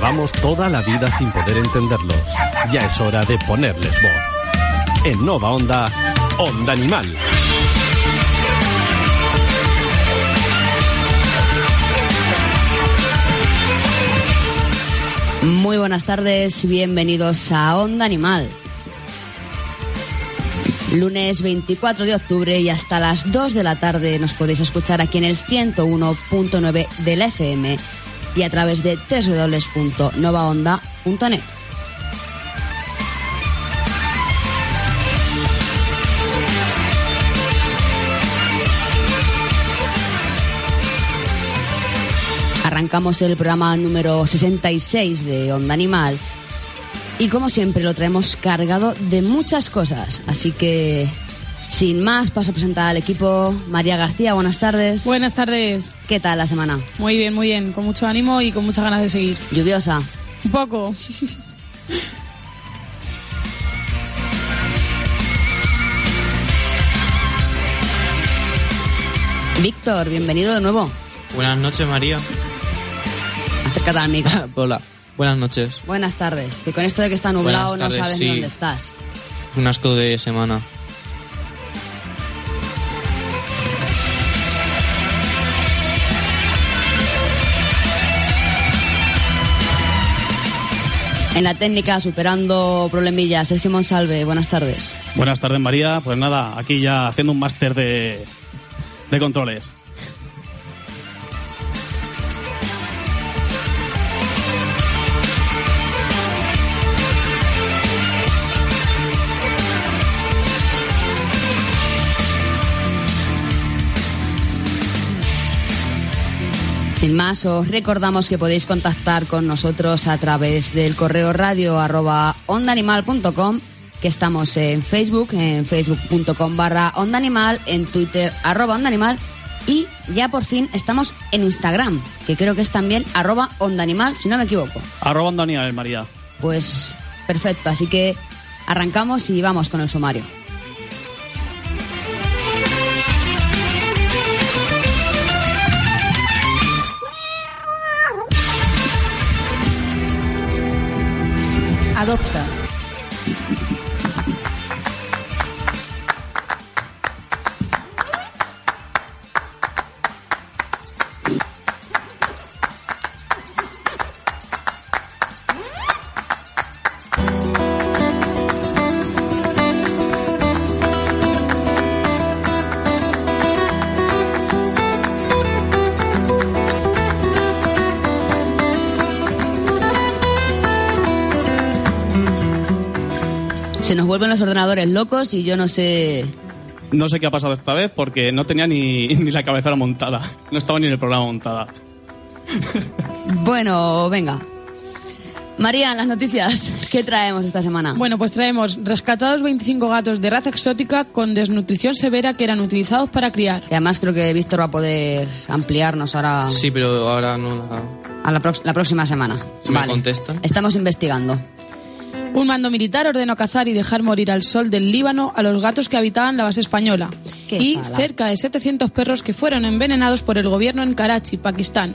Llevamos toda la vida sin poder entenderlos. Ya es hora de ponerles voz. En Nova Onda, Onda Animal. Muy buenas tardes, bienvenidos a Onda Animal. Lunes 24 de octubre y hasta las 2 de la tarde nos podéis escuchar aquí en el 101.9 del FM y a través de www.novaonda.net. Arrancamos el programa número 66 de Onda Animal y como siempre lo traemos cargado de muchas cosas, así que sin más paso a presentar al equipo María García, buenas tardes. Buenas tardes. ¿Qué tal la semana? Muy bien, muy bien, con mucho ánimo y con muchas ganas de seguir. Lluviosa. Un poco. Víctor, bienvenido de nuevo. Buenas noches, María. Acércate al micro. Hola. Buenas noches. Buenas tardes. Que con esto de que está nublado tardes, no sabes sí. dónde estás. Un asco de semana. En la técnica, superando problemillas, Sergio Monsalve, buenas tardes. Buenas tardes, María. Pues nada, aquí ya haciendo un máster de, de controles. Sin más, os recordamos que podéis contactar con nosotros a través del correo radio arroba ondaanimal.com, que estamos en Facebook, en facebook.com barra ondaanimal, en Twitter arroba ondaanimal y ya por fin estamos en Instagram, que creo que es también arroba ondaanimal, si no me equivoco. Arroba Daniel, María. Pues perfecto, así que arrancamos y vamos con el sumario. Adopta. Vuelven los ordenadores locos y yo no sé... No sé qué ha pasado esta vez porque no tenía ni, ni la cabecera montada. No estaba ni en el programa montada. Bueno, venga. María, las noticias, ¿qué traemos esta semana? Bueno, pues traemos rescatados 25 gatos de raza exótica con desnutrición severa que eran utilizados para criar. Y además creo que Víctor va a poder ampliarnos ahora Sí, pero ahora no la... a la, la próxima semana. Si me contestan. Estamos investigando. Un mando militar ordenó cazar y dejar morir al sol del Líbano a los gatos que habitaban la base española. Qué y cerca de 700 perros que fueron envenenados por el gobierno en Karachi, Pakistán.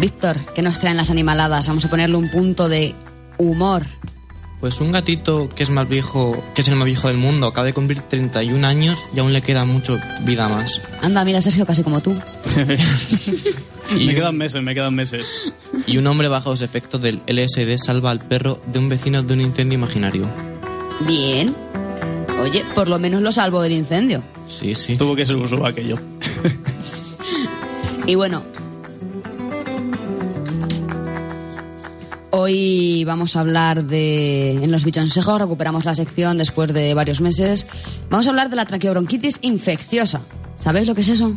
Víctor, ¿qué nos traen las animaladas? Vamos a ponerle un punto de humor. Pues un gatito que es más viejo, que es el más viejo del mundo, acaba de cumplir 31 años y aún le queda mucho vida más. Anda, mira, Sergio, casi como tú. Y, Me quedan meses, me quedan meses. y un hombre bajo los efectos del LSD salva al perro de un vecino de un incendio imaginario. Bien. Oye, por lo menos lo salvo del incendio. Sí, sí. Tuvo que ser un aquello. Y bueno, hoy vamos a hablar de. En los bichonsejos recuperamos la sección después de varios meses. Vamos a hablar de la traqueobronquitis infecciosa. ¿Sabéis lo que es eso?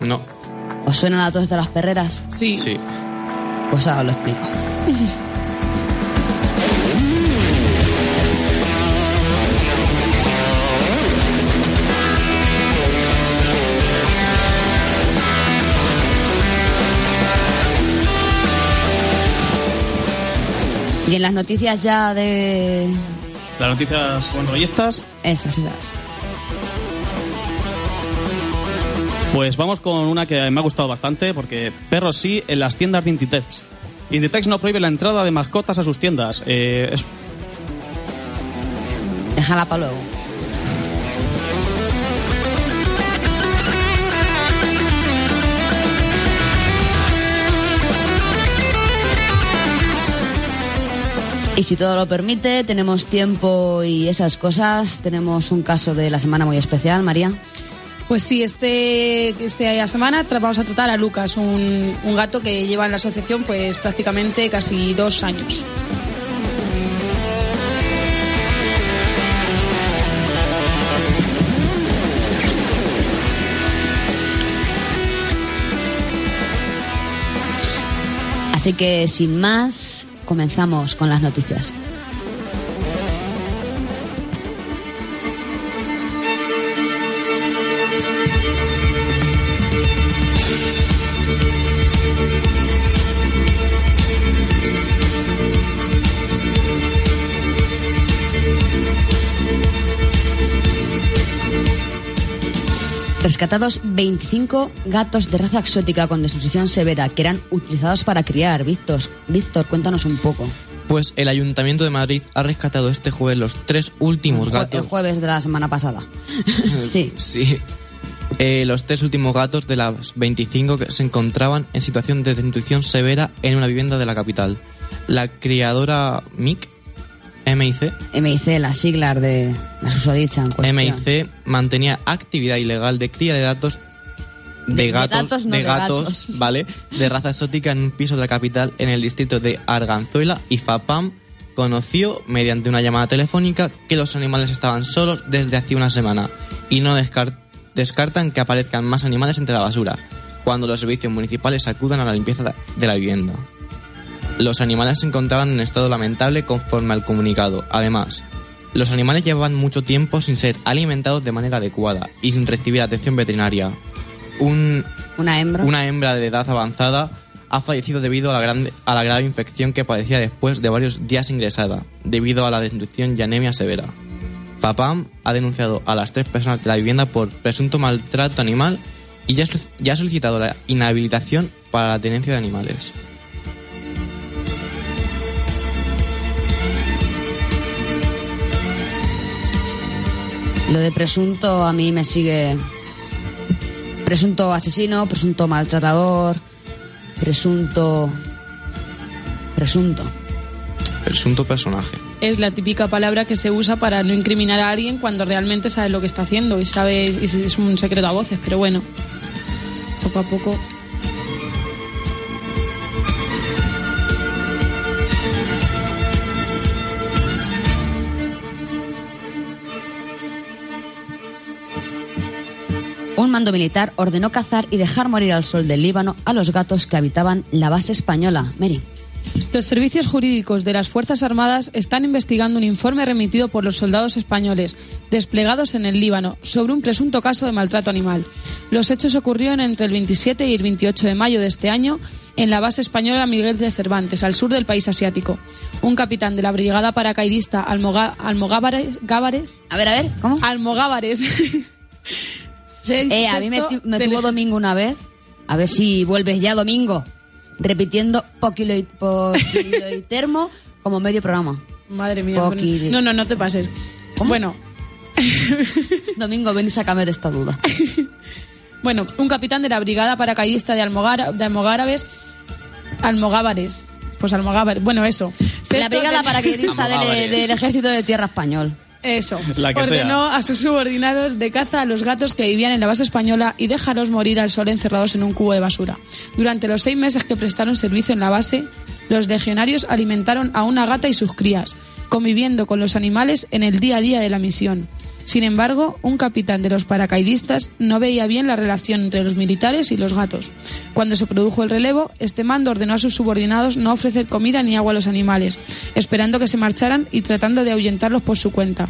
No. ¿Os suenan a todos de las perreras? Sí. Sí. Pues ahora os lo explico. Y en las noticias ya de... Las noticias buenrollistas, Esas, esas. pues vamos con una que me ha gustado bastante, porque perros sí en las tiendas de Inditex. Inditex no prohíbe la entrada de mascotas a sus tiendas. Eh, es Déjala para luego. Y si todo lo permite, tenemos tiempo y esas cosas. Tenemos un caso de la semana muy especial, María. Pues sí, este, esta semana vamos a tratar a Lucas, un, un gato que lleva en la asociación pues prácticamente casi dos años. Así que sin más, comenzamos con las noticias. Rescatados 25 gatos de raza exótica con desnutrición severa que eran utilizados para criar. Víctor, Víctor, cuéntanos un poco. Pues el Ayuntamiento de Madrid ha rescatado este jueves los tres últimos gatos. El jueves de la semana pasada. sí. Sí. Eh, los tres últimos gatos de las 25 que se encontraban en situación de desnutrición severa en una vivienda de la capital. La criadora MIC, MIC, MIC, las siglas de la susodicha en cuestión. MIC mantenía actividad ilegal de cría de datos de, De- de gatos, no de gatos, gatos. ¿vale? De raza exótica en un piso de la capital en el distrito de Arganzuela y FAPAM conoció mediante una llamada telefónica que los animales estaban solos desde hace una semana y no descar- descartan que aparezcan más animales entre la basura cuando los servicios municipales acudan a la limpieza de la vivienda. Los animales se encontraban en estado lamentable conforme al comunicado. Además, los animales llevaban mucho tiempo sin ser alimentados de manera adecuada y sin recibir atención veterinaria. Un- Una hembra. una hembra de edad avanzada ha fallecido debido a la, grande- a la grave infección que padecía después de varios días ingresada, debido a la desnutrición y anemia severa. Papam ha denunciado a las tres personas de la vivienda por presunto maltrato animal y ya ha solicitado la inhabilitación para la tenencia de animales. Lo de presunto a mí me sigue. Presunto asesino, presunto maltratador, presunto. Presunto. Presunto personaje. Es la típica palabra que se usa para no incriminar a alguien cuando realmente sabe lo que está haciendo y sabe y es un secreto a voces, pero bueno, poco a poco. Un mando militar ordenó cazar y dejar morir al sol del Líbano a los gatos que habitaban la base española. Mary. Los servicios jurídicos de las Fuerzas Armadas están investigando un informe remitido por los soldados españoles desplegados en el Líbano sobre un presunto caso de maltrato animal. Los hechos ocurrieron entre el 27 y el 28 de mayo de este año en la base española Miguel de Cervantes, al sur del país asiático. Un capitán de la brigada paracaidista Almogávares, Gávares- A ver, a ver, ¿cómo? Almogávares. Seis- Eh, a mí me, tuvo domingo una vez. A ver si vuelves ya domingo. Repitiendo poquilo y, poquilo y termo como medio programa. Madre mía. No, no, no te pases. Bueno, Domingo, ven y sácame de esta duda. Bueno, un capitán de la brigada paracaidista de, Almogar, de Almogárabes, Almogávares, pues Almogávares, bueno, eso. La brigada paracaidista del ejército de tierra español. Eso. La que Ordenó sea. a sus subordinados de caza a los gatos que vivían en la base española y déjalos morir al sol encerrados en un cubo de basura. Durante los seis meses que prestaron servicio en la base, los legionarios alimentaron a una gata y sus crías, conviviendo con los animales en el día a día de la misión. Sin embargo, un capitán de los paracaidistas no veía bien la relación entre los militares y los gatos. Cuando se produjo el relevo, este mando ordenó a sus subordinados no ofrecer comida ni agua a los animales, esperando que se marcharan y tratando de ahuyentarlos por su cuenta.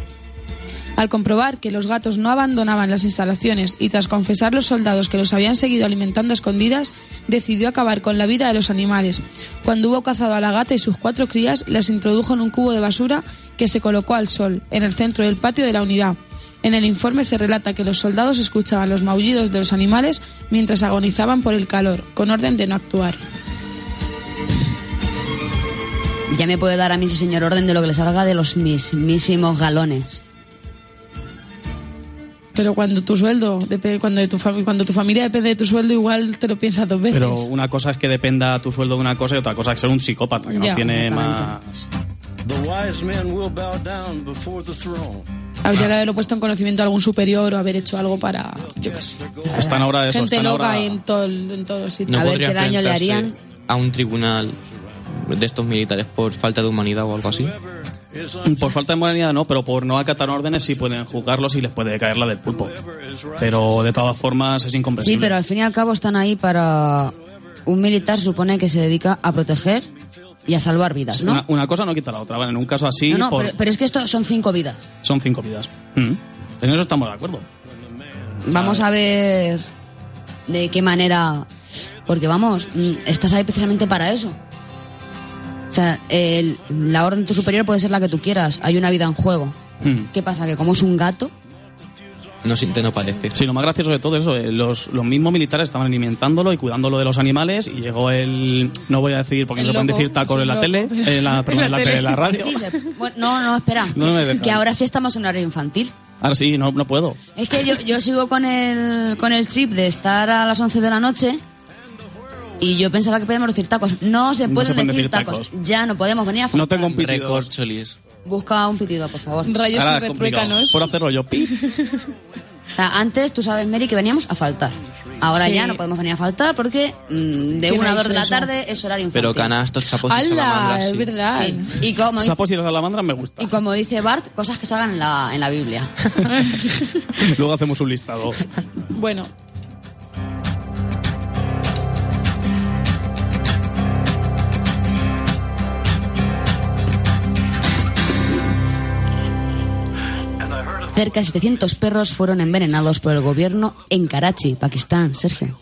Al comprobar que los gatos no abandonaban las instalaciones y tras confesar los soldados que los habían seguido alimentando a escondidas, decidió acabar con la vida de los animales. Cuando hubo cazado a la gata y sus cuatro crías, las introdujo en un cubo de basura que se colocó al sol, en el centro del patio de la unidad. En el informe se relata que los soldados escuchaban los maullidos de los animales mientras agonizaban por el calor, con orden de no actuar. Ya me puede dar a mí, señor, orden de lo que le salga de los mismísimos galones. Pero cuando tu sueldo, cuando, de tu cuando tu familia depende de tu sueldo, igual te lo piensas dos veces. Pero una cosa es que dependa tu sueldo de una cosa y otra cosa es ser un psicópata, que Ya, no tiene más... The wise men will bow down before the throne. Habría que haberlo puesto en conocimiento de algún superior o haber hecho algo para, yo qué sé, Están ahora eso, gente están loca ahora... en, todo en todos los sitios. No A ver qué daño le harían. a un tribunal de estos militares por falta de humanidad o algo así. Por falta de moralidad no, pero por no acatar órdenes sí pueden juzgarlos y les puede caer la del pulpo. Pero de todas formas es incomprensible. Sí, pero al fin y al cabo están ahí para... Un militar supone que se dedica a proteger y a salvar vidas, ¿no? Una, una cosa no quita la otra, ¿vale? En un caso así no, no, por- pero, pero es que esto son cinco vidas. son cinco vidas. Mm. En eso estamos de acuerdo. Vamos a ver de qué manera... Porque vamos, mm, estás ahí precisamente para eso. O sea, el- la orden de tu superior puede ser la que tú quieras. Hay una vida en juego. Mm. ¿Qué pasa? Que como es un gato, No siente, no parece. Sí, lo más gracioso de todo eso, eh, los, los mismos militares estaban alimentándolo y cuidándolo de los animales y llegó el, no voy a decir porque no El se pueden decir tacos en la tele, en la, perdón, en la, tele, en la radio. Sí, se- bueno, no, no, espera. No que ahora sí estamos en horario infantil. Ahora sí, no, no puedo. Es que yo, yo sigo con el, con el chip de estar a las 11 de la noche y yo pensaba que podíamos decir tacos. No se No pueden se pueden decir decir tacos. tacos. Ya no podemos venir a No faltar. tengo un pitido. Busca un pitido, por favor. Rayos retruécanos. Por hacerlo yo. pi. O sea, antes tú sabes, Mary, que veníamos a faltar. Ahora Sí. ya no podemos venir a faltar porque mm, de ¿Quién una a dos de la eso? tarde es horario infantil. Pero canastos, sapos y salamandras. Es sí. verdad. Sí. Y como, Sapos y las salamandras me gusta. y como dice Bart, cosas que salgan en la, en la Biblia. Luego hacemos un listado. Bueno, Cerca de 700 perros fueron envenenados por el gobierno en Karachi, Pakistán. Sergio.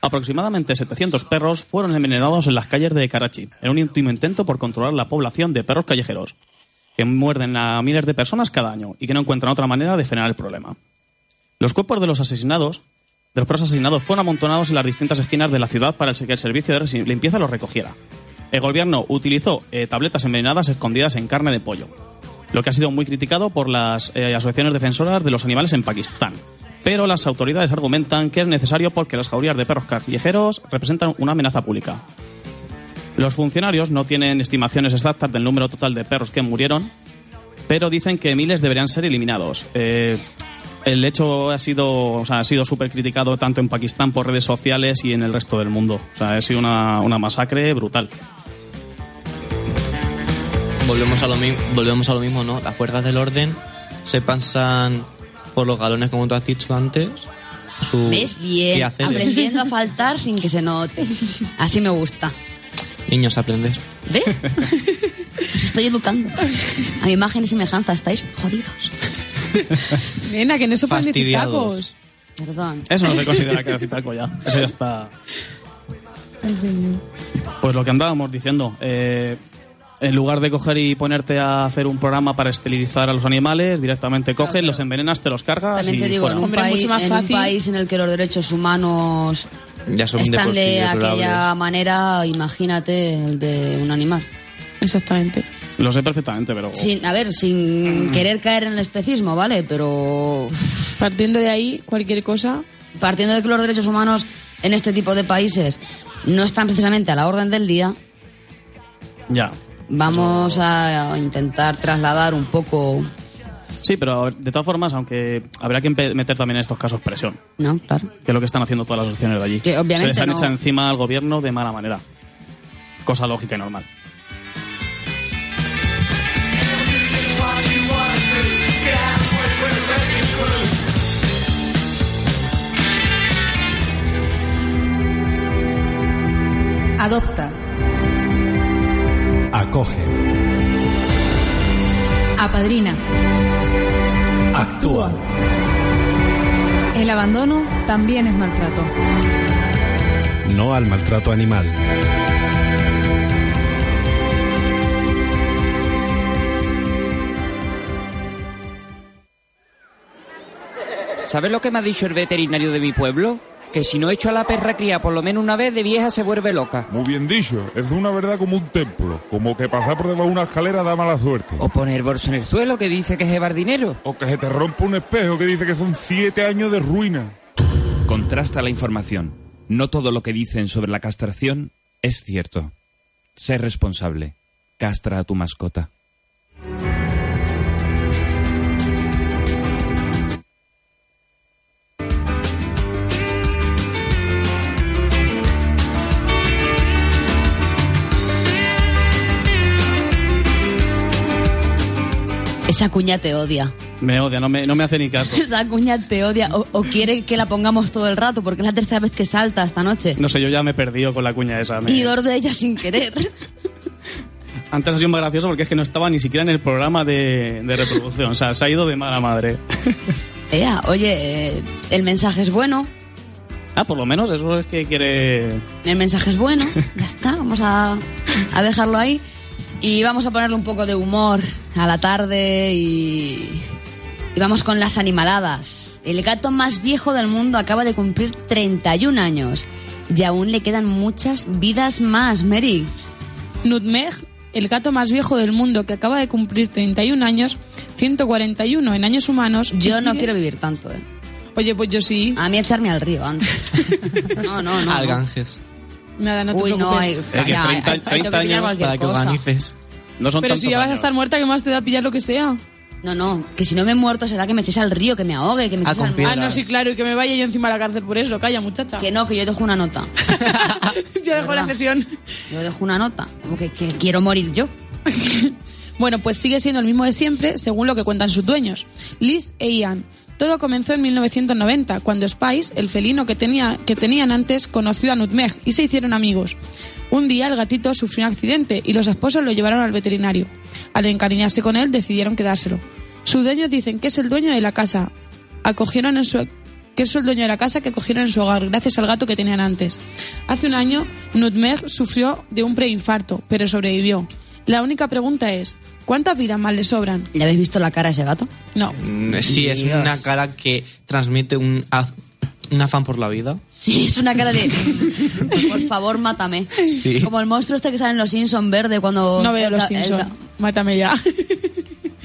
Aproximadamente 700 perros fueron envenenados en las calles de Karachi, en un último intento por controlar la población de perros callejeros, que muerden a miles de personas cada año y que no encuentran otra manera de frenar el problema. Los cuerpos de los asesinados, de los perros asesinados, fueron amontonados en las distintas esquinas de la ciudad para que el servicio de limpieza los recogiera. El gobierno utilizó eh, tabletas envenenadas escondidas en carne de pollo, lo que ha sido muy criticado por las eh, asociaciones defensoras de los animales en Pakistán. Pero las autoridades argumentan que es necesario porque las jaurías de perros callejeros representan una amenaza pública. Los funcionarios no tienen estimaciones exactas del número total de perros que murieron, pero dicen que miles deberían ser eliminados. Eh, el hecho ha sido, o ha súper criticado tanto en Pakistán por redes sociales y en el resto del mundo. Ha sido una, una masacre brutal. Volvemos a, lo mi- volvemos a lo mismo, ¿no? Las fuerzas del orden se pasan por los galones, como tú has dicho antes. Su ¿Ves? Bien. quehaceres. Aprendiendo a faltar sin que se note. Así me gusta. Niños, aprender. ¿Ves? Os estoy educando. A mi imagen y semejanza estáis jodidos. nena, que no se pueden decir Fastidiados. tacos. Perdón. Eso no se considera que taco ya. Eso ya está. Pues lo que andábamos diciendo. eh, en lugar de coger y ponerte a hacer un programa para esterilizar a los animales, directamente coges, los envenenas, te los cargas También y te digo, fuera. en, un Hombre, país, mucho más en un país en el que los derechos humanos Ya son de están de aquella manera, imagínate el de un animal. Exactamente. Lo sé perfectamente, pero... Sin, a ver, sin querer caer en el especismo, ¿vale? Pero Partiendo de ahí, cualquier cosa. partiendo de que los derechos humanos en este tipo de países no están precisamente a la orden del día, Ya. Vamos a intentar trasladar un poco Sí, pero de todas formas, aunque habrá que meter también en estos casos presión, No, claro. que es lo que están haciendo todas las asociaciones de allí. Que obviamente Se les han no- echado encima al gobierno de mala manera. Cosa lógica y normal. Adopta. Acoge. Apadrina. Actúa. El abandono también es maltrato. No al maltrato animal. ¿Sabes lo que me ha dicho el veterinario de mi pueblo? Que si no echo a la perra cría por lo menos una vez, de vieja se vuelve loca. Muy bien dicho, es una verdad como un templo, como que pasar por debajo de una escalera da mala suerte. O poner bolso en el suelo, que dice que es llevar dinero. O que se te rompa un espejo que dice que son siete años de ruina. Contrasta la información. No todo lo que dicen sobre la castración es cierto. Sé responsable. Castra a tu mascota. Esa cuña te odia. Me odia, no me, no me hace ni caso. Esa cuña te odia. O, o quiere que la pongamos todo el rato, porque es la tercera vez que salta esta noche. No sé, yo ya me he perdido con la cuña esa. me- Y dos de ellas sin querer. Antes ha sido más gracioso porque es que no estaba ni siquiera en el programa de, de reproducción. O sea, se ha ido de mala madre. Ea, oye, eh, el mensaje es bueno. Ah, por lo menos eso es que quiere... El mensaje es bueno. Ya está, vamos a, a dejarlo ahí. Y vamos a ponerle un poco de humor a la tarde y, y vamos con las animaladas. El gato más viejo del mundo acaba de cumplir 31 años y aún le quedan muchas vidas más, Mary. Nutmeg, el gato más viejo del mundo que acaba de cumplir 31 años, 141 en años humanos. Yo no sigue- quiero vivir tanto, ¿eh? Oye, pues yo sí. A mí echarme al río antes. No, no, no. Al no. Nada, no te Uy, no, preocupes. hay, Es que ya, 30 hay- hay que 30 pillar años cualquier Para que cosa. organices. No son Pero si ya vas a años. estar muerta, ¿qué más te da pillar lo que sea? No, no, que si no me he muerto será que me eches al río, que me ahogue, que me Ah, eches con al mar. piedras. Ah, no, sí, claro, y que me vaya yo encima de la cárcel por eso. Calla, muchacha. Que no, que yo dejo una nota. ya dejo la ¿Verdad? sesión. Yo dejo una nota. Como que, que quiero morir yo. Bueno, pues sigue siendo el mismo de siempre, según lo que cuentan sus dueños, Liz e Ian. Todo comenzó en 1990, cuando Spice, el felino que, tenía, que tenían antes, conoció a Nutmeg y se hicieron amigos. Un día el gatito sufrió un accidente y los esposos lo llevaron al veterinario. Al encariñarse con él, decidieron quedárselo. Sus dueños dicen que es el dueño de la casa. Acogieron su que es el dueño de la casa que cogieron en su hogar gracias al gato que tenían antes. Hace un año, Nutmeg sufrió de un preinfarto, pero sobrevivió. La única pregunta es, ¿cuántas vidas más le sobran? ¿Le habéis visto la cara a ese gato? No. Mm, Sí, es Dios. una cara que transmite un, af- un afán por la vida. Sí, es una cara de... Por favor, mátame. Sí. Como el monstruo este que sale en Los Simpsons verde cuando... No veo los Simpsons. Mátame ya.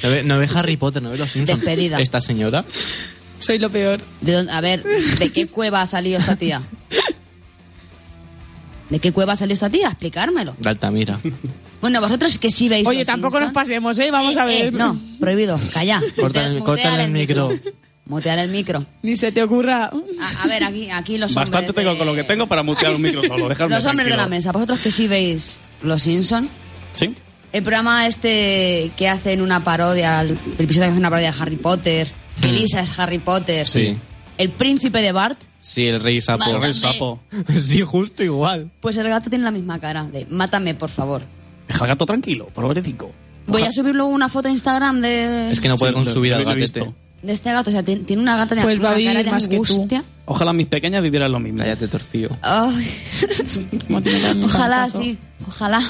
¿No ve, no ve Harry Potter? ¿No ve los Simpsons? Despedida. Esta señora. Soy lo peor. ¿De dónde- a ver, ¿de qué cueva ha salido esta tía? ¿De qué cueva ha salido esta tía? Explicármelo. De Altamira. Bueno, vosotros que sí veis Oye, Los tampoco nos pasemos, ¿eh? Vamos a Eh, ver. no, prohibido, calla. Corta el- micro. Mutear el micro. Ni se te ocurra. A, a ver, aquí, aquí los Bastante hombres tengo de- con lo que tengo para mutear un micro solo. Dejadme Los hombres de la mesa, vosotros que sí veis Los Simpson, Sí. el programa este que hacen una parodia, el episodio que hace una parodia de Harry Potter, que Mm. Lisa es Harry Potter, Sí. el príncipe de Bart, Sí, el rey sapo. Mátame. El sapo. sí, justo igual. pues el gato tiene la misma cara de mátame, por favor. Deja al gato tranquilo, pobrecito. Voy a subir luego una foto a Instagram de, Es que no puede Sí, con lo- su vida lo el he gatete. visto. de este gato. O sea, tiene, tiene una gata de Pues va a vivir cara de más que tú. angustia. Ojalá mis pequeñas vivieran lo mismo. Cállate, torcido. Ay. Como tiene tan- Ojalá, sí, ojalá.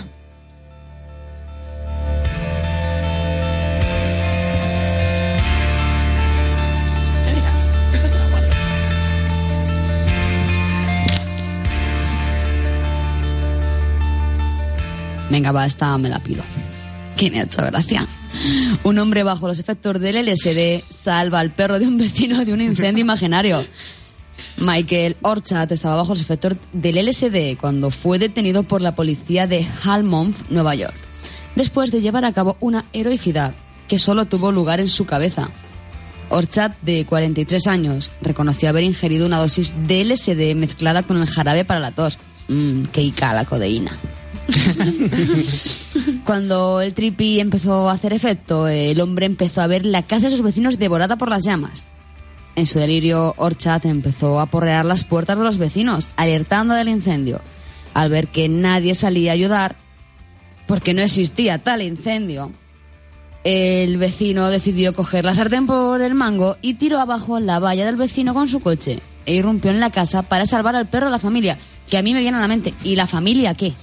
Venga, va, esta me la pido. Que me ha hecho gracia. Un hombre bajo los efectos del LSD salva al perro de un vecino de un incendio imaginario. Michael Orchard estaba bajo los efectos del LSD cuando fue detenido por la policía de Halmont, Nueva York, después de llevar a cabo una heroicidad que solo tuvo lugar en su cabeza. Orchard, de 43 años, reconoció haber ingerido una dosis de LSD mezclada con el jarabe para la tos. Mmm, qué ica la codeína. Cuando el tripi empezó a hacer efecto, el hombre empezó a ver la casa de sus vecinos devorada por las llamas. En su delirio, Orchard empezó a porrear las puertas de los vecinos, alertando del incendio. Al ver que nadie salía a ayudar, porque no existía tal incendio, el vecino decidió coger la sartén por el mango y tiró abajo la valla del vecino con su coche e irrumpió en la casa para salvar al perro de la familia, que a mí me viene a la mente. ¿Y la familia qué?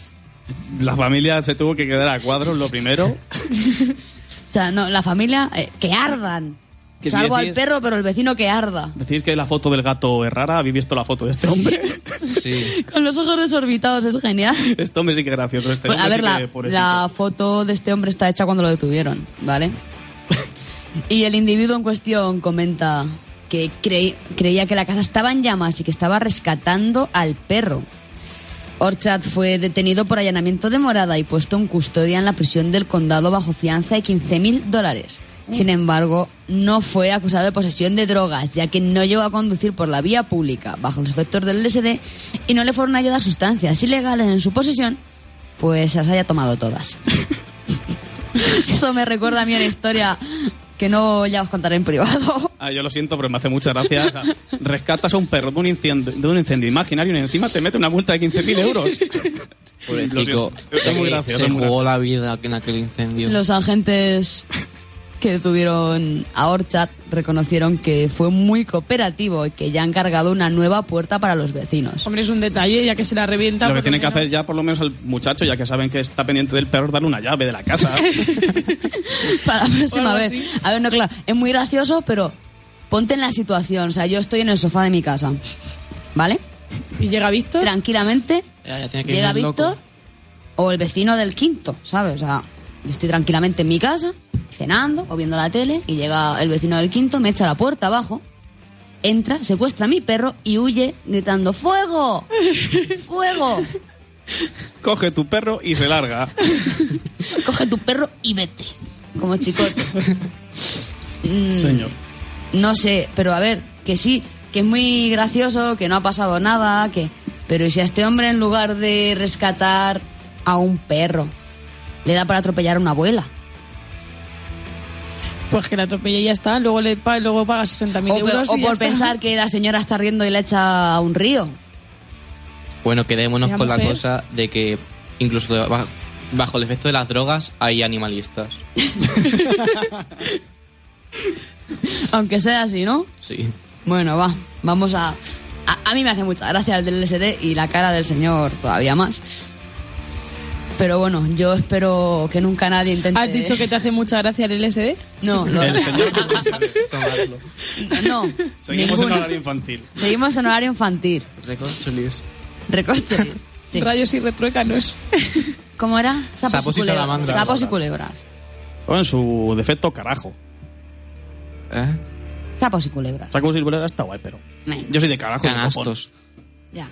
La familia se tuvo que quedar a cuadros, lo primero. O sea, no, la familia, eh, que ardan. ¿Qué Salvo al perro, pero el vecino que arda. Decir que la foto del gato es rara, ¿habéis visto la foto de este hombre? Sí. Con los ojos desorbitados, es genial. Este hombre sí que es gracioso. Este Pues, a ver, sí la, que, la foto de este hombre está hecha cuando lo detuvieron, ¿vale? y el individuo en cuestión comenta que cre- creía que la casa estaba en llamas y que estaba rescatando al perro. Orchard fue detenido por allanamiento de morada y puesto en custodia en la prisión del condado bajo fianza de 15 mil dólares. Sin embargo, no fue acusado de posesión de drogas, ya que no llegó a conducir por la vía pública bajo los efectos del LSD y no le fueron halladas sustancias ilegales en su posesión, pues las haya tomado todas. Eso me recuerda a mí una historia que no ya os contaré en privado. Ah, yo lo siento, pero me hace mucha gracia. O sea, rescatas a un perro de un incendio, de un incendio imaginario y encima te mete una multa de 15.000 euros. Pobrecito, es muy gracioso. Se muy jugó la vida en aquel incendio. Los agentes que detuvieron a Orchard reconocieron que fue muy cooperativo y que ya han cargado una nueva puerta para los vecinos. Hombre, es un detalle, ya que se la revienta. Lo que pues, tiene que hacer ya, por lo menos al muchacho, ya que saben que está pendiente del perro, darle una llave de la casa. Para la próxima vez. A ver, no, claro, es muy gracioso, pero ponte en la situación. O sea, yo estoy en el sofá de mi casa, ¿vale? Y llega Víctor. Tranquilamente Ya, ya tiene que llega loco. Víctor o el vecino del quinto, ¿sabes? O sea, yo estoy tranquilamente en mi casa, cenando o viendo la tele, y llega el vecino del quinto, me echa la puerta abajo, entra, secuestra a mi perro y huye gritando ¡Fuego! ¡Fuego! Coge tu perro y se larga. Coge tu perro y vete. Como chicote. Mm, Señor. No sé, pero a ver, que sí, que es muy gracioso, que no ha pasado nada, que... Pero ¿y si a este hombre en lugar de rescatar a un perro, le da para atropellar a una abuela? Pues que la atropella y ya está. Luego le pa- luego paga 60.000 O, pe- euros. o y ya por está. pensar que la señora está riendo y le echa a un río. Bueno, quedémonos La con la cosa de que incluso de- ba- bajo el efecto de las drogas hay animalistas. Aunque sea así, ¿no? Sí. Bueno, va, vamos a... A, a mí me hace mucha gracia el del LSD y la cara del señor todavía más. Pero bueno, yo espero que nunca nadie intente... ¿Has dicho que te hace mucha gracia el LSD? No, no. El señor. No, Seguimos en horario infantil. Seguimos en horario infantil. Recorcholis. Recortes. Sí. Rayos y retruécanos. ¿Cómo era? Sapos y culebras. salamandras. Sapos y culebras. O en su defecto, carajo. ¿Eh? Sapos y culebras. Saco silbolera está guay, pero. Yo soy de carajo. de. Canastos. ya.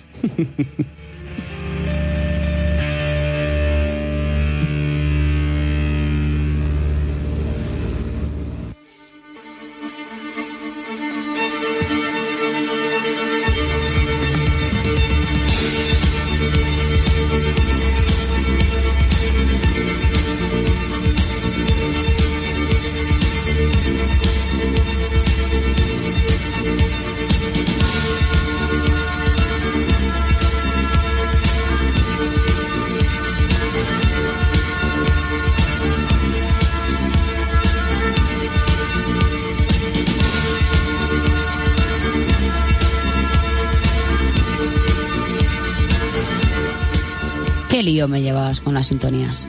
Lío me llevas con las sintonías?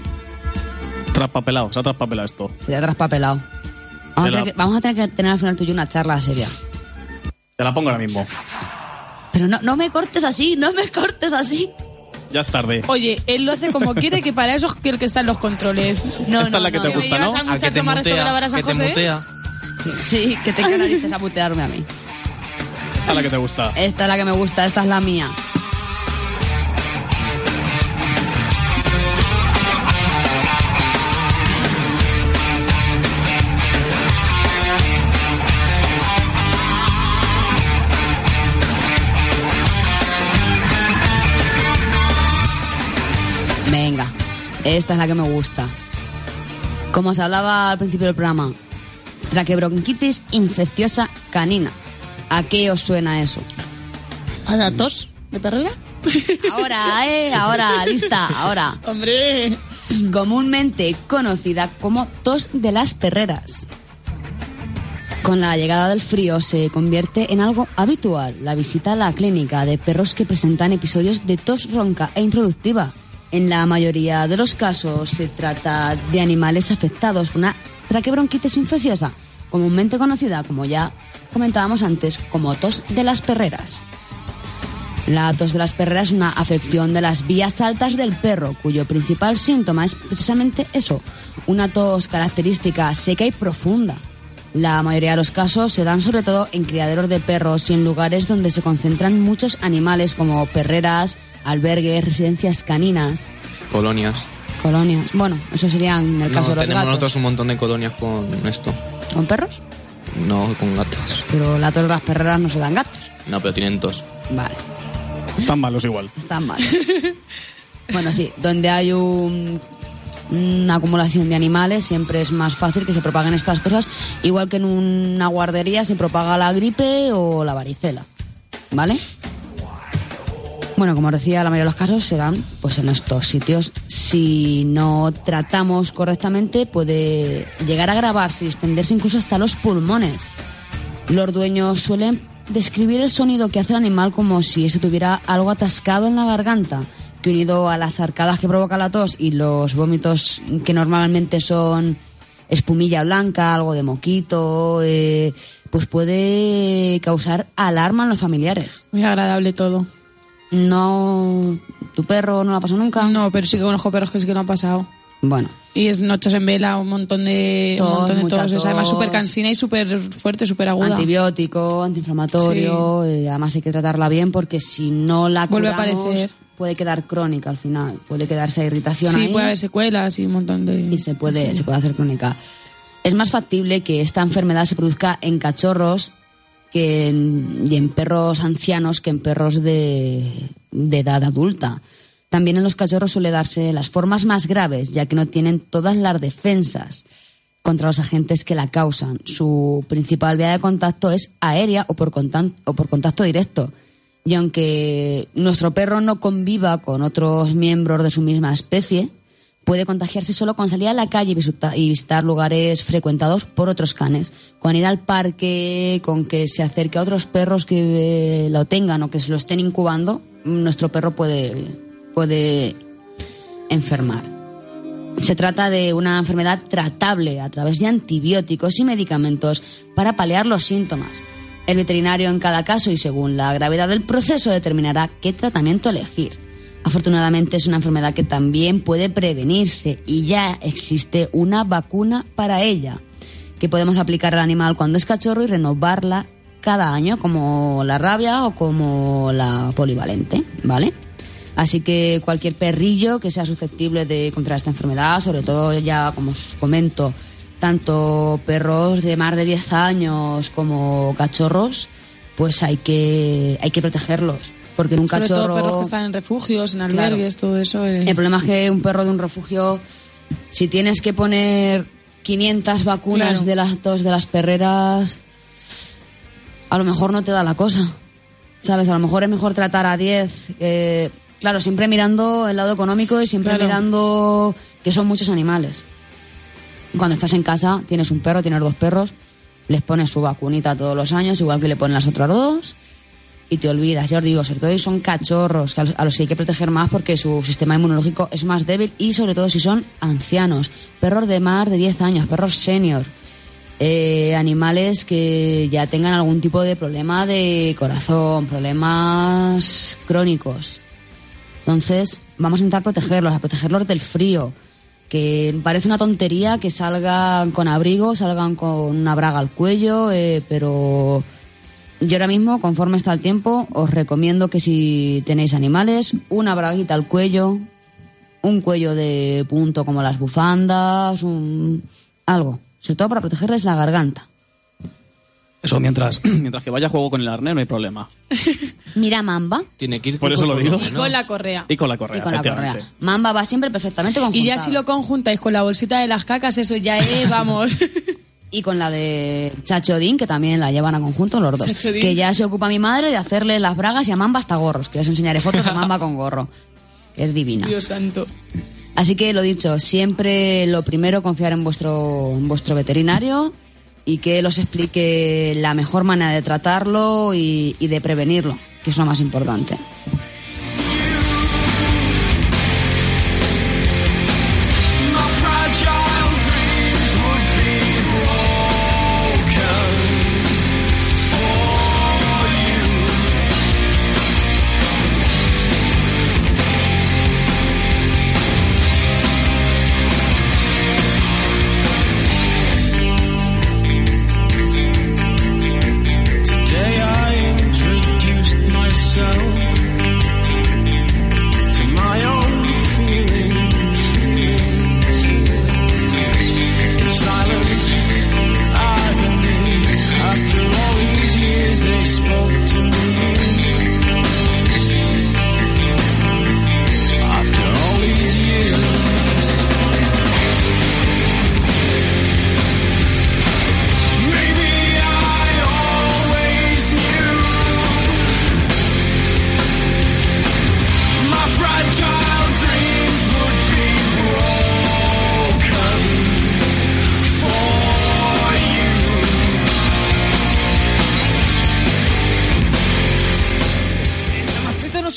Traspapelado, se ha traspapelado esto. Se te ha traspapelado. Vamos, a Te la- tener que, vamos a tener que tener al final tuyo una charla seria. Te la pongo ahora mismo. Pero no, no me cortes así, no me cortes así. Ya es tarde. Oye, él lo hace como quiere, que para eso es que el que está en los controles. No, Esta no, es la que no, te gusta, ¿no? al Al que te muchacho más resto de la mutea. San Que te José. mutea. Sí, que te narices a putearme a mí. Esta es la que te gusta. Esta es la que me gusta, esta es la mía. Esta es la que me gusta. Como os hablaba al principio del programa, traquebronquitis infecciosa canina. ¿A qué os suena eso? ¿A la tos de perrera? Ahora, eh, ahora, lista, ahora. Hombre. Comúnmente conocida como tos de las perreras. Con la llegada del frío se convierte en algo habitual la visita a la clínica de perros que presentan episodios de tos ronca e improductiva. En la mayoría de los casos se trata de animales afectados por una traquebronquitis infecciosa, comúnmente conocida, como ya comentábamos antes, como tos de las perreras. La tos de las perreras es una afección de las vías altas del perro, cuyo principal síntoma es precisamente eso, una tos característica seca y profunda. La mayoría de los casos se dan sobre todo en criaderos de perros y en lugares donde se concentran muchos animales como perreras, albergues, residencias caninas, Colonias. colonias. Bueno, eso sería en el caso de los tenemos gatos. nosotros un montón de colonias con esto. ¿Con perros? No con gatos. Pero la tos de las perreras no se dan gatos. No, pero tienen tos. Vale. Están malos igual. Están malos. bueno, sí, donde hay un- una acumulación de animales siempre es más fácil que se propaguen estas cosas, igual que en una guardería se propaga la gripe o la varicela. ¿Vale? Bueno, como decía, la mayoría de los casos se dan pues en estos sitios. Si no tratamos correctamente, puede llegar a agravarse y extenderse incluso hasta los pulmones. Los dueños suelen describir el sonido que hace el animal como si se tuviera algo atascado en la garganta, que unido a las arcadas que provoca la tos y los vómitos que normalmente son espumilla blanca, algo de moquito, eh, pues puede causar alarma en los familiares. Muy agradable todo. No, tu perro no lo ha pasado nunca. No, pero sí que conozco perros que sí que lo han pasado. Bueno, Y es noches en vela, un montón de, un Tos, montón de mucha tos. Es además súper cansina y súper fuerte, súper aguda. antibiótico, antiinflamatorio, eh, además hay que tratarla bien porque si no la Vuelve a aparecer. puede quedar crónica al final, puede quedarse irritación Sí, ahí puede haber secuelas y un montón de... y se puede, Sí. se puede hacer crónica. Es más factible que esta enfermedad se produzca en cachorros que en, y en perros ancianos que en perros de, edad adulta. También en los cachorros suele darse las formas más graves, ya que no tienen todas las defensas contra los agentes que la causan. Su principal vía de contacto es aérea o por contacto directo. Y aunque nuestro perro no conviva con otros miembros de su misma especie, puede contagiarse solo con salir a la calle y visita- y visitar lugares frecuentados por otros canes. Con ir al parque, con que se acerque a otros perros que eh, lo tengan o que se lo estén incubando, nuestro perro puede, puede enfermar. Se trata de una enfermedad tratable a través de antibióticos y medicamentos para paliar los síntomas. El veterinario en cada caso y según la gravedad del proceso determinará qué tratamiento elegir. Afortunadamente es una enfermedad que también puede prevenirse y ya existe una vacuna para ella que podemos aplicar al animal cuando es cachorro y renovarla cada año como la rabia o como la polivalente, ¿vale? Así que cualquier perrillo que sea susceptible de contraer esta enfermedad, sobre todo ya como os comento, tanto perros de más de 10 años como cachorros, pues hay que hay que protegerlos, porque en un Sobre cachorro todo perros que están en refugios, en albergues, todo eso. es- el problema es que un perro de un refugio, si tienes que poner 500 vacunas Claro. de las dos de las perreras, a lo mejor no te da la cosa. ¿Sabes? A lo mejor es mejor tratar a 10. eh, claro, siempre mirando el lado económico y siempre Claro. mirando que son muchos animales. Cuando estás en casa, tienes un perro, tienes dos perros, les pones su vacunita todos los años, igual que le ponen las otras dos y te olvidas. Ya os digo, sobre todo si son cachorros, que a los, a los que hay que proteger más porque su sistema inmunológico es más débil y sobre todo si son ancianos, perros de más de 10 años, perros senior, eh, animales que ya tengan algún tipo de problema de corazón, problemas crónicos. Entonces, vamos a intentar protegerlos, a protegerlos del frío. Que parece una tontería que salgan con abrigo, salgan con una braga al cuello, eh, pero yo ahora mismo, conforme está el tiempo, os recomiendo que si tenéis animales, una braguita al cuello, un cuello de punto como las bufandas, un... algo. Sobre todo para protegerles la garganta. Eso mientras, mientras que vaya a juego con el arnés no hay problema. Mira Mamba. Tiene que ir Por eso lo digo. Con, la correa. Y con la correa. Y con la correa. Mamba va siempre perfectamente conjuntada. Y ya si lo conjuntáis con la bolsita de las cacas, eso ya es, vamos. y con la de Chacho Din, que también la llevan a conjunto los dos. Que ya se ocupa mi madre de hacerle las bragas y a Mamba hasta gorros, que os enseñaré fotos de Mamba con gorro. Es divina. Dios santo. Así que lo dicho, siempre lo primero confiar en vuestro, en vuestro veterinario y que él os explique la mejor manera de tratarlo y de prevenirlo, que es lo más importante.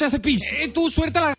hace pis. Eh, tú suéltala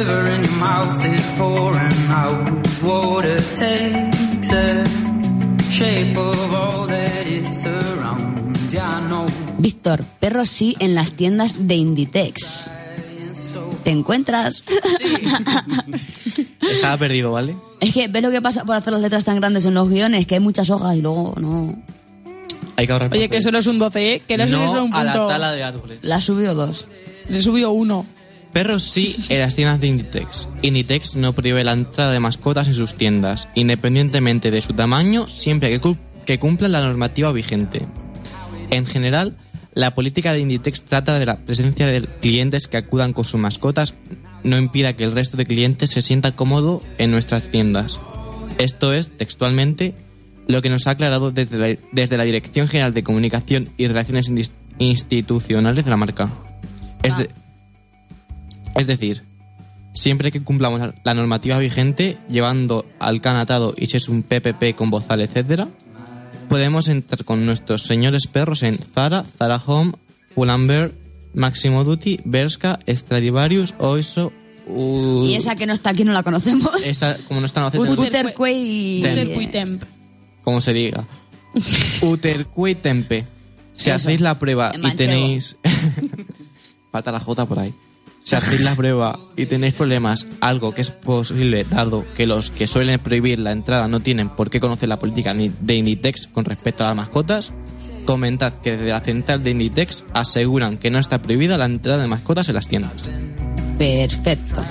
river in Víctor, perros sí en las tiendas de Inditex. ¿Te encuentras? Sí. Estaba perdido, ¿vale? Es que ves lo que pasa por hacer las letras tan grandes en los guiones, que hay muchas hojas y luego no. Hay que ahorrar. Oye, papel. que solo es un 12, ¿eh? Que no, es un punto. a la tala de árboles. La subió dos. Le subió uno. Perros sí en las tiendas de Inditex. Inditex no prohíbe la entrada de mascotas en sus tiendas, independientemente de su tamaño, siempre que, cu- que cumplan la normativa vigente. En general, la política de Inditex trata de la presencia de clientes que acudan con sus mascotas, no impida que el resto de clientes se sienta cómodo en nuestras tiendas. Esto es, textualmente, lo que nos ha aclarado desde la, desde la Dirección General de Comunicación y Relaciones Institucionales de la marca. Es, de- es decir, siempre que cumplamos la- normativa vigente, llevando al can atado y si es un PPP con bozal, etcétera, podemos entrar con nuestros señores perros en Zara, Zara Home, Pull&Bear, Maximo Duty, Bershka, Stradivarius, Oiso, u- Y esa que no está aquí no la conocemos. esa, como no está en la Utercue y... Temp. como se diga. Utercue Tempe. Si Eso. hacéis la prueba y tenéis... Falta la J por ahí. Si hacéis la prueba y tenéis problemas, algo que es posible, dado que los que suelen prohibir la entrada no tienen por qué conocer la política de Inditex con respecto a las mascotas, comentad que desde la central de Inditex aseguran que no está prohibida la entrada de mascotas en las tiendas. Perfecto.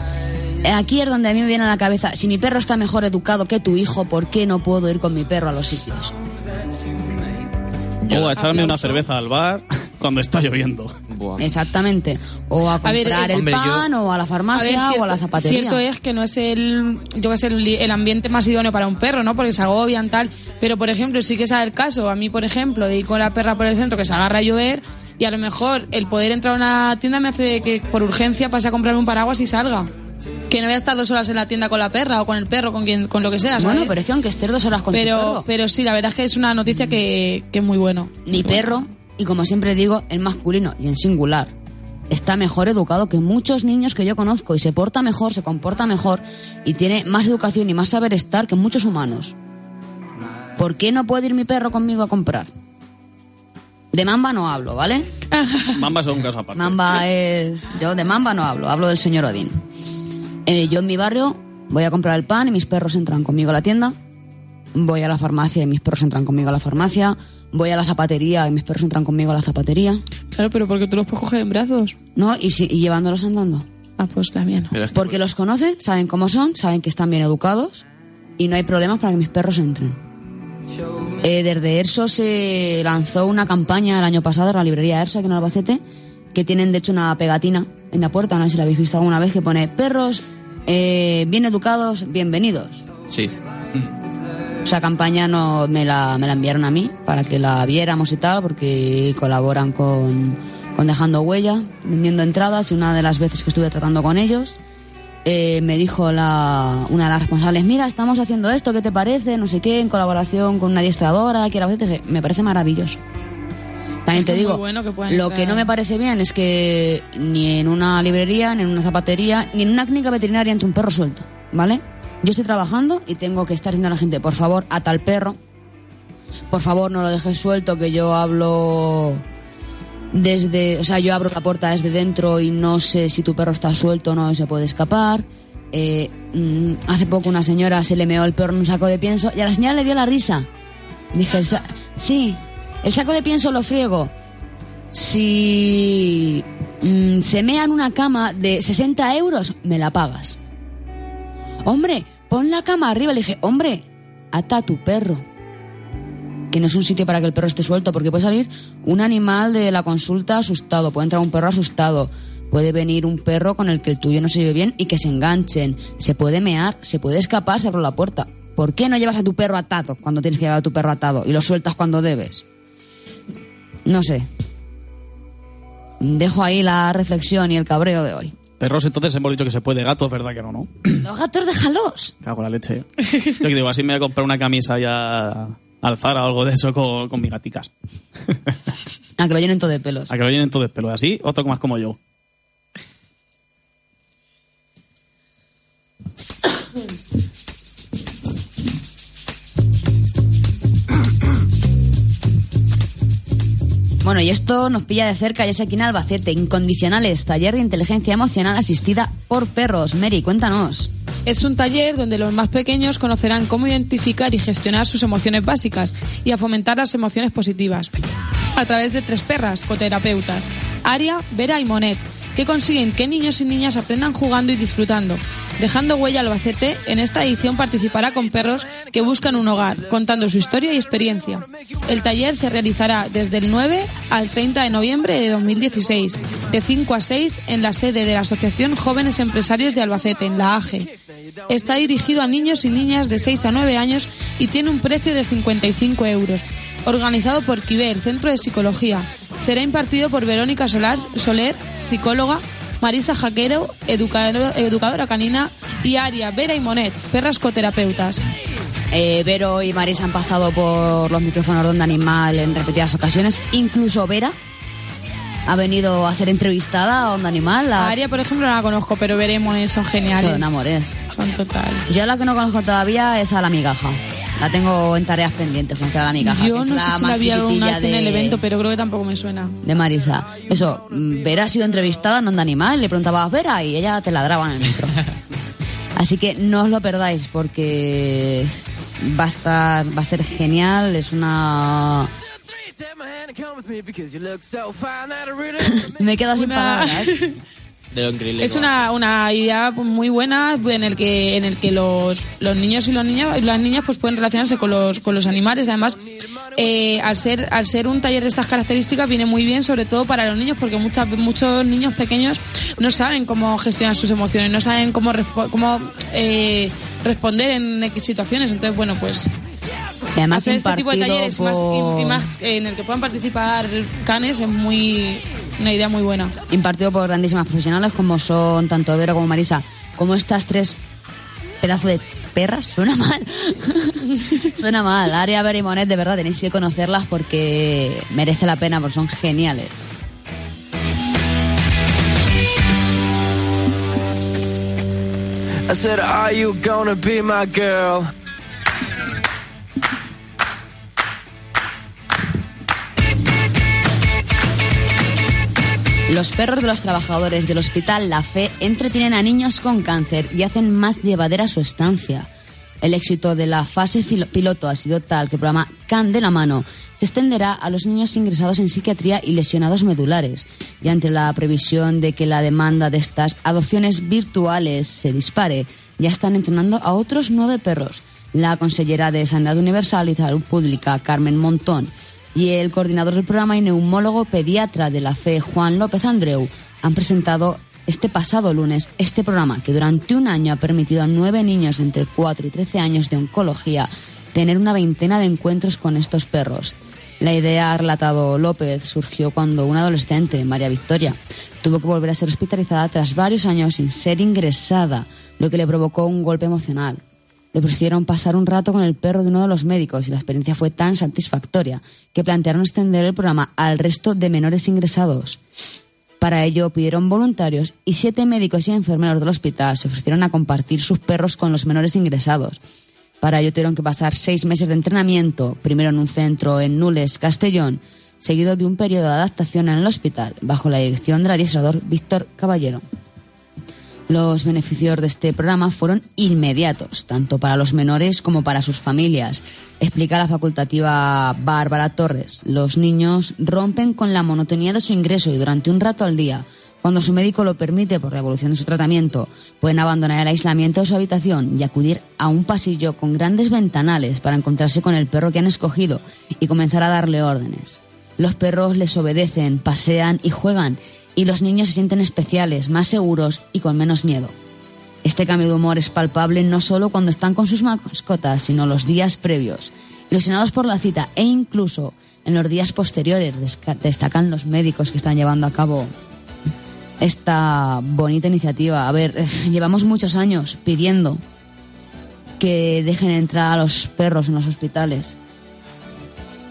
Aquí es donde a mí me viene a la cabeza, si mi perro está mejor educado que tu hijo, ¿por qué no puedo ir con mi perro a los sitios? O a echarme una cerveza al bar cuando está lloviendo. Exactamente. O a A ver, comprar eh, el hombre, yo- pan, o a la farmacia, o a la zapatería. Cierto es que no es el, yo que sé, el, el ambiente más idóneo para un perro, ¿no? Porque se agobian tal. Pero, por ejemplo, sí que es el caso, a mí, por ejemplo, de ir con la perra por el centro que se agarra a llover y a lo mejor el poder entrar a una tienda me hace que por urgencia pase a comprarme un paraguas y salga. Que no voy a estar dos horas en la tienda con la perra o con el perro, con quien, con lo que sea, ¿sabes? Bueno, pero es que aunque estés dos horas con tu pero, perro. pero sí, la verdad es que es una noticia que, que es muy bueno. Mi perro, y como siempre digo, el masculino y en singular, está mejor educado que muchos niños que yo conozco y se porta mejor, se comporta mejor y tiene más educación y más saber estar que muchos humanos. ¿Por qué no puede ir mi perro conmigo a comprar? De Mamba no hablo, ¿vale? Mamba es un caso aparte. Mamba es... Yo de Mamba no hablo, hablo del señor Odín. Eh, yo en mi barrio voy a comprar el pan y mis perros entran conmigo a la tienda. Voy a la farmacia y mis perros entran conmigo a la farmacia. Voy a la zapatería y mis perros entran conmigo a la zapatería. Claro, pero porque tú los puedes coger en brazos. No, y, si- y llevándolos andando. Ah, pues mía no. Porque los conocen, saben cómo son, saben que están bien educados y no hay problemas para que mis perros entren. Eh, desde ERSO se lanzó una campaña el año pasado en la librería ERSO aquí en Albacete que tienen de hecho una pegatina en la puerta, no sé si la habéis visto alguna vez, que pone perros eh, bien educados, bienvenidos. Sí. Esa campaña no me la, me la enviaron a mí para que la viéramos y tal, porque colaboran con, con Dejando Huella, vendiendo entradas, y una de las veces que estuve tratando con ellos, eh, me dijo la, una de las responsables, mira, estamos haciendo esto, ¿qué te parece? No sé qué, en colaboración con una adiestradora, que me parece maravilloso. También te digo, bueno que lo entrar. que no me parece bien es que ni en una librería, ni en una zapatería, ni en una clínica veterinaria entre un perro suelto, ¿vale? Yo estoy trabajando y tengo que estar diciendo a la gente, por favor, ata al perro. Por favor, no lo dejes suelto, que yo hablo desde, o sea, yo abro la puerta desde dentro y no sé si tu perro está suelto o no y se puede escapar. Eh, mm, hace poco una señora se le meó el perro en un saco de pienso y a la señora le dio la risa. Dije, "El sa- sí, el saco de pienso lo friego. Si mm, se mea una cama de 60 euros, me la pagas. Hombre, pon la cama arriba. Le dije, hombre, ata a tu perro. Que no es un sitio para que el perro esté suelto, porque puede salir un animal de la consulta asustado, puede entrar un perro asustado, puede venir un perro con el que el tuyo no se lleve bien y que se enganchen, se puede mear, se puede escapar, se la puerta. ¿Por qué no llevas a tu perro atado cuando tienes que llevar a tu perro atado y lo sueltas cuando debes? No sé. Dejo ahí la reflexión y el cabreo de hoy. Perros, entonces hemos dicho que se puede, gatos, ¿verdad que no, no? Los gatos déjalos. Cago en la leche. Yo que digo, así me voy a comprar una camisa ya al Zara o algo de eso con, con mis gaticas. A que lo llenen todo de pelos. A que lo llenen todo de pelo. Así, otro más como yo. Bueno, y esto nos pilla de cerca, ya es aquí en Albacete. Incondicionales, taller de inteligencia emocional asistida por perros. Mary, cuéntanos. Es un taller donde los más pequeños conocerán cómo identificar y gestionar sus emociones básicas y a fomentar las emociones positivas. A través de tres perras, coterapeutas, Aria, Vera y Monet, que consiguen que niños y niñas aprendan jugando y disfrutando. Dejando huella Albacete, en esta edición participará con perros que buscan un hogar, contando su historia y experiencia. El taller se realizará desde el 9 al 30 de noviembre de 2016, de 5 a 6 en la sede de la Asociación Jóvenes Empresarios de Albacete, en la AGE. Está dirigido a niños y niñas de 6 a 9 años y tiene un precio de 55 euros. Organizado por Kiber, Centro de Psicología. Será impartido por Verónica Solar, Soler, psicóloga, Marisa Jaquero, educador- educadora canina, y Aria, Vera y Monet, perras coterapeutas. Eh, Vero y Marisa han pasado por los micrófonos de Onda Animal en repetidas ocasiones. Incluso Vera ha venido a ser entrevistada a Onda Animal. A. Aria, por ejemplo, no la conozco, pero Vera y Monet son geniales. Son amores. Son total. Yo la que no conozco todavía es a la migaja. La tengo en tareas pendientes, conocer a la migaja. Yo no sé si la vi alguna vez en el de- evento, pero creo que tampoco me suena. de Marisa. Eso, mm, Vera ha sido entrevistada en Onda Animal, le preguntabas Vera y ella te ladraba en el micro. Así que no os lo perdáis porque va a estar, va a ser genial, es una... Me he quedado sin palabras. De lo increíble. Es una, una idea muy buena en el que en el que los, los niños y los niños, las niñas pues pueden relacionarse con los, con los animales. Además, eh, al ser al ser un taller de estas características viene muy bien, sobre todo para los niños, porque muchas, muchos niños pequeños no saben cómo gestionar sus emociones, no saben cómo cómo eh, responder en X situaciones. Entonces, bueno, pues Y además hacer este tipo de talleres más, y- y, por- más eh, en el que puedan participar canes es muy una idea muy buena. impartido por grandísimas profesionales como son tanto Vero como Marisa, como estas tres pedazos de perras, suena mal. suena mal. Aria, Vera y Monet, de verdad tenéis que conocerlas porque merece la pena, porque son geniales. I said, Are you gonna be my girl? Los perros de los trabajadores del Hospital La Fe entretienen a niños con cáncer y hacen más llevadera su estancia. El éxito de la fase piloto ha sido tal que el programa Can de la mano se extenderá a los niños ingresados en psiquiatría y lesionados medulares. Y ante la previsión de que la demanda de estas adopciones virtuales se dispare, ya están entrenando a otros nueve perros. La consellera de Sanidad Universal y Salud Pública, Carmen Montón, y el coordinador del programa y neumólogo pediatra de la FE, Juan López Andreu, han presentado este pasado lunes este programa que durante un año ha permitido a nueve niños entre 4 y 13 años de oncología tener una veintena de encuentros con estos perros. La idea, ha relatado López, surgió cuando una adolescente, María Victoria, tuvo que volver a ser hospitalizada tras varios años sin ser ingresada, lo que le provocó un golpe emocional. Le ofrecieron pasar un rato con el perro de uno de los médicos y la experiencia fue tan satisfactoria que plantearon extender el programa al resto de menores ingresados. Para ello pidieron voluntarios y siete médicos y enfermeros del hospital se ofrecieron a compartir sus perros con los menores ingresados. Para ello tuvieron que pasar seis meses de entrenamiento, primero en un centro en Nules, Castellón, seguido de un periodo de adaptación en el hospital, bajo la dirección del adiestrador Víctor Caballero. Los beneficios de este programa fueron inmediatos, tanto para los menores como para sus familias. Explica la facultativa Bárbara Torres. Los niños rompen con la monotonía de su ingreso y durante un rato al día, cuando su médico lo permite por la evolución de su tratamiento, pueden abandonar el aislamiento de su habitación y acudir a un pasillo con grandes ventanales para encontrarse con el perro que han escogido y comenzar a darle órdenes. Los perros les obedecen, pasean y juegan, y los niños se sienten especiales, más seguros y con menos miedo. Este cambio de humor es palpable no solo cuando están con sus mascotas, sino los días previos, ilusionados por la cita e incluso en los días posteriores, destacan los médicos que están llevando a cabo esta bonita iniciativa. A ver, llevamos muchos años pidiendo que dejen entrar a los perros en los hospitales,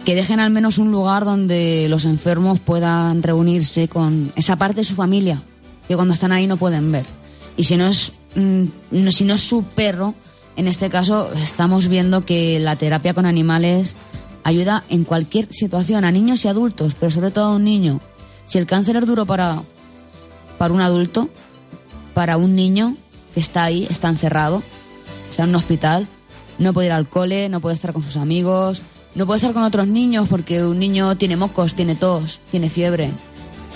que dejen al menos un lugar donde los enfermos puedan reunirse con esa parte de su familia que cuando están ahí no pueden ver. Y si no es, mm, si no es su perro, en este caso estamos viendo que la terapia con animales Ayuda en cualquier situación, a niños y adultos, pero sobre todo a un niño. Si el cáncer es duro para, para un adulto, para un niño que está ahí, está encerrado, está en un hospital, no puede ir al cole, no puede estar con sus amigos, no puede estar con otros niños porque un niño tiene mocos, tiene tos, tiene fiebre.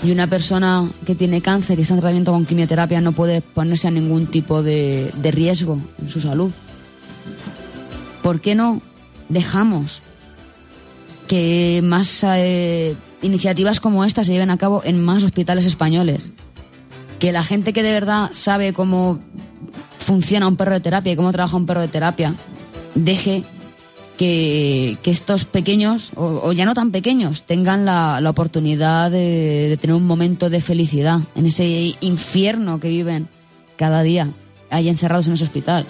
Y una persona que tiene cáncer y está en tratamiento con quimioterapia no puede ponerse a ningún tipo de, de riesgo en su salud. ¿Por qué no dejamos que más eh, iniciativas como esta se lleven a cabo en más hospitales españoles? Que la gente que de verdad sabe cómo funciona un perro de terapia y cómo trabaja un perro de terapia deje que, que estos pequeños, o, o ya no tan pequeños, tengan la, la oportunidad de, de tener un momento de felicidad en ese infierno que viven cada día ahí encerrados en ese hospital.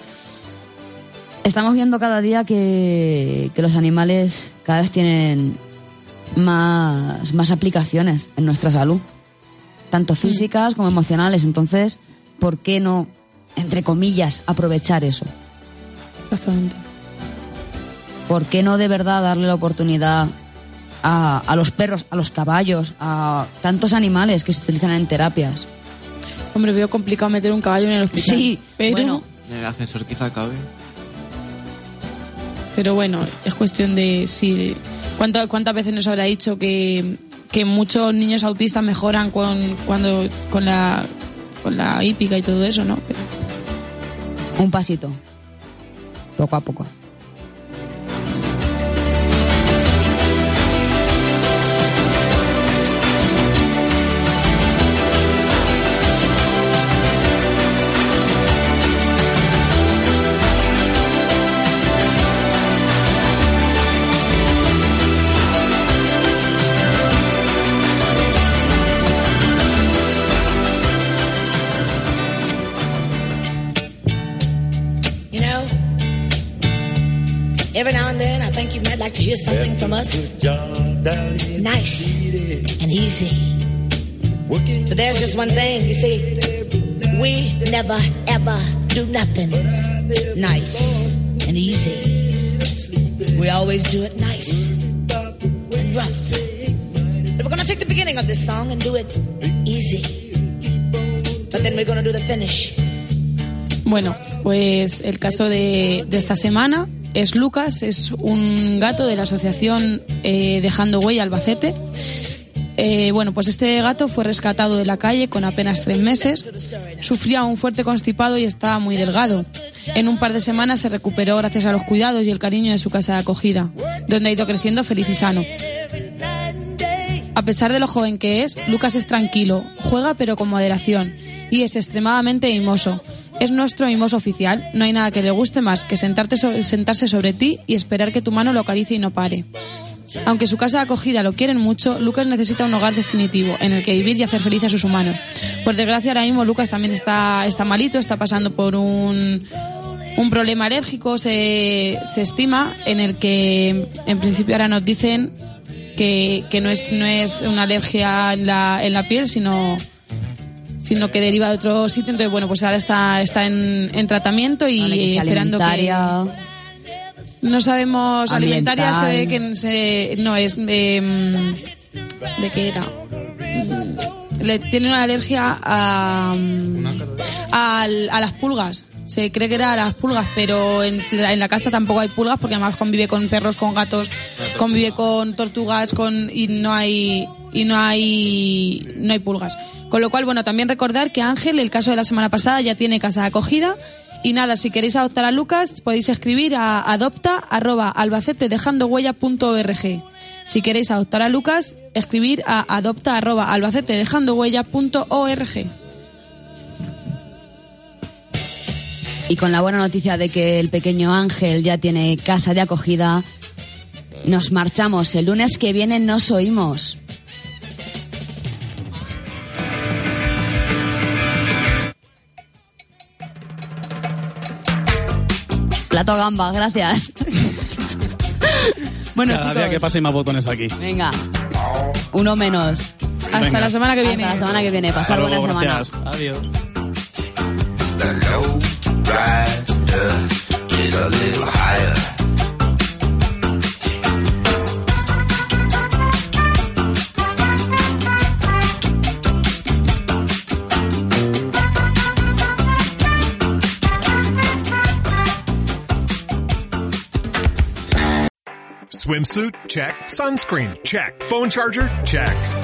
Estamos viendo cada día que, que los animales cada vez tienen más, más aplicaciones en nuestra salud, tanto físicas como emocionales. Entonces, ¿por qué no, entre comillas, aprovechar eso? Exactamente. ¿Por qué no de verdad darle la oportunidad a, a los perros, a los caballos, a tantos animales que se utilizan en terapias? Hombre, veo complicado meter un caballo en el hospital. Sí, pero bueno. En el ascensor quizá cabe. Pero bueno, es cuestión de sí. de- ¿cuánta- ¿Cuántas veces nos habrá dicho que, que muchos niños autistas mejoran con, cuando, con, la, con la hípica y todo eso, ¿no? Pero- Un pasito, poco a poco. Hear something from us. Nice and easy. But there's just one thing, you see, we never ever do nothing nice and easy. We always do it nice and rough. But we're gonna take the beginning of this song and do it easy. But then we're gonna do the finish. Bueno, pues el caso de, de esta semana es Lucas, es un gato de la asociación eh, Dejando Huella Albacete. Eh, bueno, pues este gato fue rescatado de la calle con apenas tres meses. Sufría un fuerte constipado y estaba muy delgado. En un par de semanas se recuperó gracias a los cuidados y el cariño de su casa de acogida, donde ha ido creciendo feliz y sano. A pesar de lo joven que es, Lucas es tranquilo, juega pero con moderación y es extremadamente mimoso. Es nuestro mimoso oficial, no hay nada que le guste más que sentarte sentarse sobre ti y esperar que tu mano lo acaricie y no pare. Aunque su casa de acogida lo quieren mucho, Lucas necesita un hogar definitivo en el que vivir y hacer feliz a sus humanos. Por desgracia, ahora mismo Lucas también está, está malito, está pasando por un, un problema alérgico, se, se estima, en el que en principio ahora nos dicen que, que no, es, no es una alergia en la, en la piel, sino sino que deriva de otro sitio. Entonces, bueno, pues ahora está, está en, en tratamiento y Vale, que esperando alimentaria. que... No sabemos, alimentaria se que se, no es... eh, ¿De qué era? Mm, Le tiene una alergia a, al- a las pulgas. Se cree que era las pulgas, pero en, en la casa tampoco hay pulgas porque además convive con perros, con gatos, convive con tortugas, con y no hay y no hay no hay pulgas. Con lo cual, bueno, también recordar que Ángel, el caso de la semana pasada, ya tiene casa de acogida. Y nada, si queréis adoptar a Lucas, podéis escribir a adopta@albacetedejandogüella.org. Si queréis adoptar a Lucas, escribir a adopta@albacetedejandogüella.org. Y con la buena noticia de que el pequeño Ángel ya tiene casa de acogida, nos marchamos. El lunes que viene nos oímos. Plato gamba, gracias. bueno, Cada día que pase hay más botones aquí. venga. Uno menos. Hasta Venga. la semana que viene. Hasta la semana que viene. Pasar buena semana. gracias. Adiós. Swimsuit? Check. Sunscreen? Check. Phone charger? Check.